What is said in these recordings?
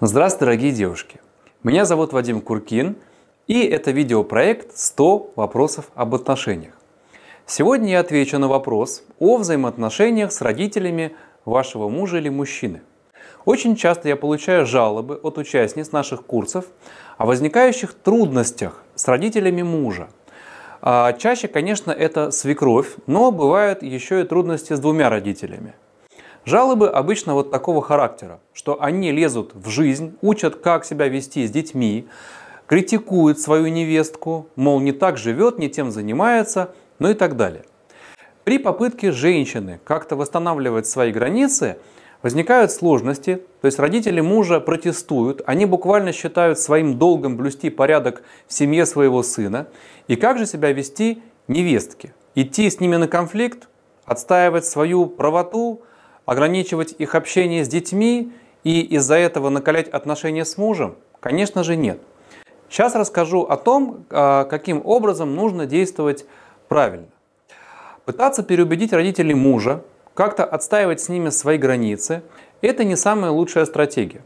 Здравствуйте, дорогие девушки! Меня зовут Вадим Куркин, и это видеопроект «100 вопросов об отношениях». Сегодня я отвечу на вопрос о взаимоотношениях с родителями вашего мужа или мужчины. Очень часто я получаю жалобы от участниц наших курсов о возникающих трудностях с родителями мужа. А чаще, конечно, это свекровь, но бывают еще и трудности с двумя родителями – Жалобы обычно вот такого характера, что они лезут в жизнь, учат, как себя вести с детьми, критикуют свою невестку, мол, не так живет, не тем занимается, ну и так далее. При попытке женщины как-то восстанавливать свои границы возникают сложности, то есть родители мужа протестуют, они буквально считают своим долгом блюсти порядок в семье своего сына. И как же себя вести невестке? Идти с ними на конфликт, отстаивать свою правоту – ограничивать их общение с детьми и из-за этого накалять отношения с мужем? Конечно же нет. Сейчас расскажу о том, а, каким образом нужно действовать правильно. Пытаться переубедить родителей мужа, как-то отстаивать с ними свои границы – это не самая лучшая стратегия.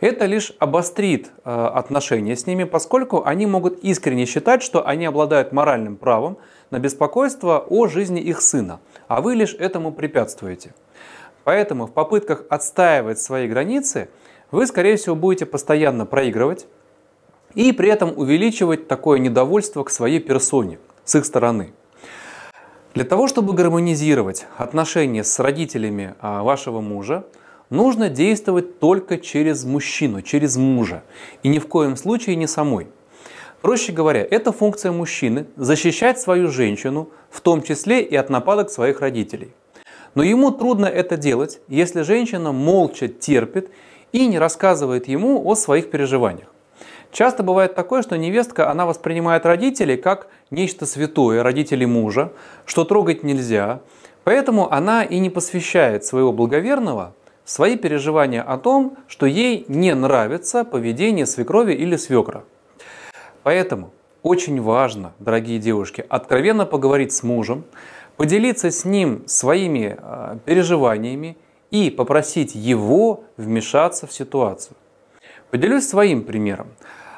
Это лишь обострит а, отношения с ними, поскольку они могут искренне считать, что они обладают моральным правом на беспокойство о жизни их сына, а вы лишь этому препятствуете – Поэтому в попытках отстаивать свои границы вы, скорее всего, будете постоянно проигрывать и при этом увеличивать такое недовольство к своей персоне с их стороны. Для того, чтобы гармонизировать отношения с родителями а, вашего мужа, нужно действовать только через мужчину, через мужа, и ни в коем случае не самой. Проще говоря, это функция мужчины – защищать свою женщину, в том числе и от нападок своих родителей – но ему трудно это делать, если женщина молча терпит и не рассказывает ему о своих переживаниях. Часто бывает такое, что невестка, она воспринимает родителей как нечто святое, родителей мужа, что трогать нельзя, поэтому она и не посвящает своего благоверного свои переживания о том, что ей не нравится поведение свекрови или свекра. Поэтому очень важно, дорогие девушки, откровенно поговорить с мужем, поделиться с ним своими а, переживаниями и попросить его вмешаться в ситуацию. Поделюсь своим примером.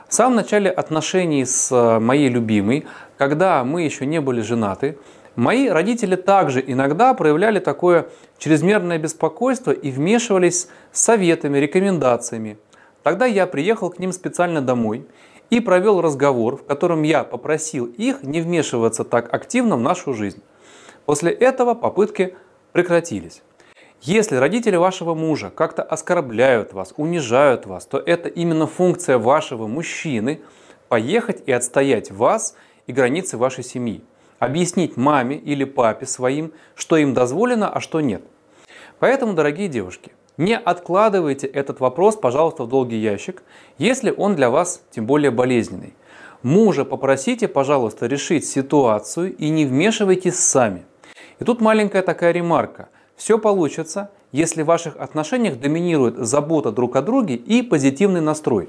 В самом начале отношений с а, моей любимой, когда мы еще не были женаты, мои родители также иногда проявляли такое чрезмерное беспокойство и вмешивались советами, рекомендациями. Тогда я приехал к ним специально домой и провел разговор, в котором я попросил их не вмешиваться так активно в нашу жизнь. После этого попытки прекратились. Если родители вашего мужа как-то оскорбляют вас, унижают вас, то это именно функция вашего мужчины поехать и отстоять вас и границы вашей семьи. Объяснить маме или папе своим, что им дозволено, а что нет. Поэтому, дорогие девушки, не откладывайте этот вопрос, пожалуйста, в долгий ящик, если он для вас тем более болезненный. Мужа попросите, пожалуйста, решить ситуацию и не вмешивайтесь сами – и тут маленькая такая ремарка. Все получится, если в ваших отношениях доминирует забота друг о друге и позитивный настрой.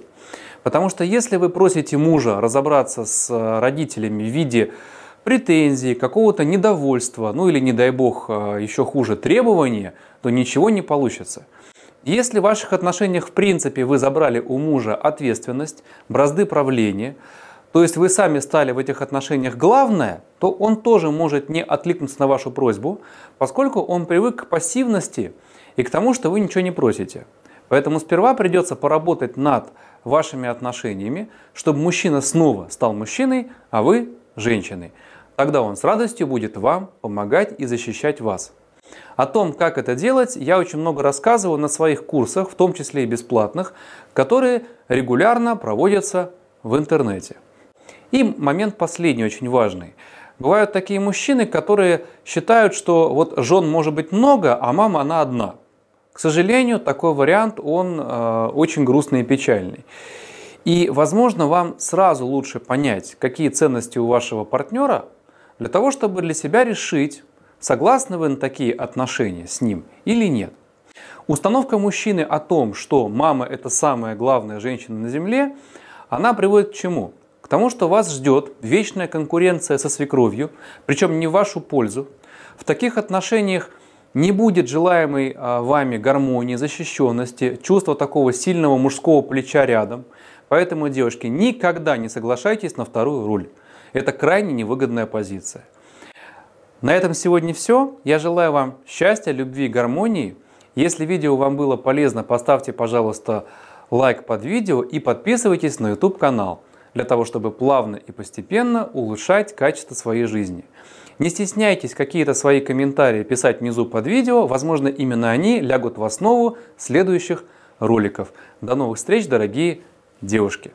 Потому что если вы просите мужа разобраться с э, родителями в виде претензий, какого-то недовольства, ну или, не дай бог, э, еще хуже, требования, то ничего не получится. Если в ваших отношениях в принципе вы забрали у мужа ответственность, бразды правления, то есть вы сами стали в этих отношениях главное, то он тоже может не откликнуться на вашу просьбу, поскольку он привык к пассивности и к тому, что вы ничего не просите. Поэтому сперва придется поработать над вашими отношениями, чтобы мужчина снова стал мужчиной, а вы женщиной. Тогда он с радостью будет вам помогать и защищать вас. О том, как это делать, я очень много рассказываю на своих курсах, в том числе и бесплатных, которые регулярно проводятся в интернете. И момент последний, очень важный. Бывают такие мужчины, которые считают, что вот жен может быть много, а мама она одна. К сожалению, такой вариант, он э, очень грустный и печальный. И, возможно, вам сразу лучше понять, какие ценности у вашего партнера, для того, чтобы для себя решить, согласны вы на такие отношения с ним или нет. Установка мужчины о том, что мама это самая главная женщина на земле, она приводит к чему? К тому, что вас ждет вечная конкуренция со свекровью, причем не в вашу пользу. В таких отношениях Не будет желаемой а, вами гармонии, защищенности, чувства такого сильного мужского плеча рядом. Поэтому, девушки, никогда не соглашайтесь на вторую руль. Это крайне невыгодная позиция. На этом сегодня все. Я желаю вам счастья, любви, гармонии. Если видео вам было полезно, поставьте, пожалуйста, лайк под видео и подписывайтесь на YouTube канал для того, чтобы плавно и постепенно улучшать качество своей жизни. Не стесняйтесь какие-то свои комментарии писать внизу под видео, возможно именно они лягут в основу следующих роликов. До новых встреч, дорогие девушки!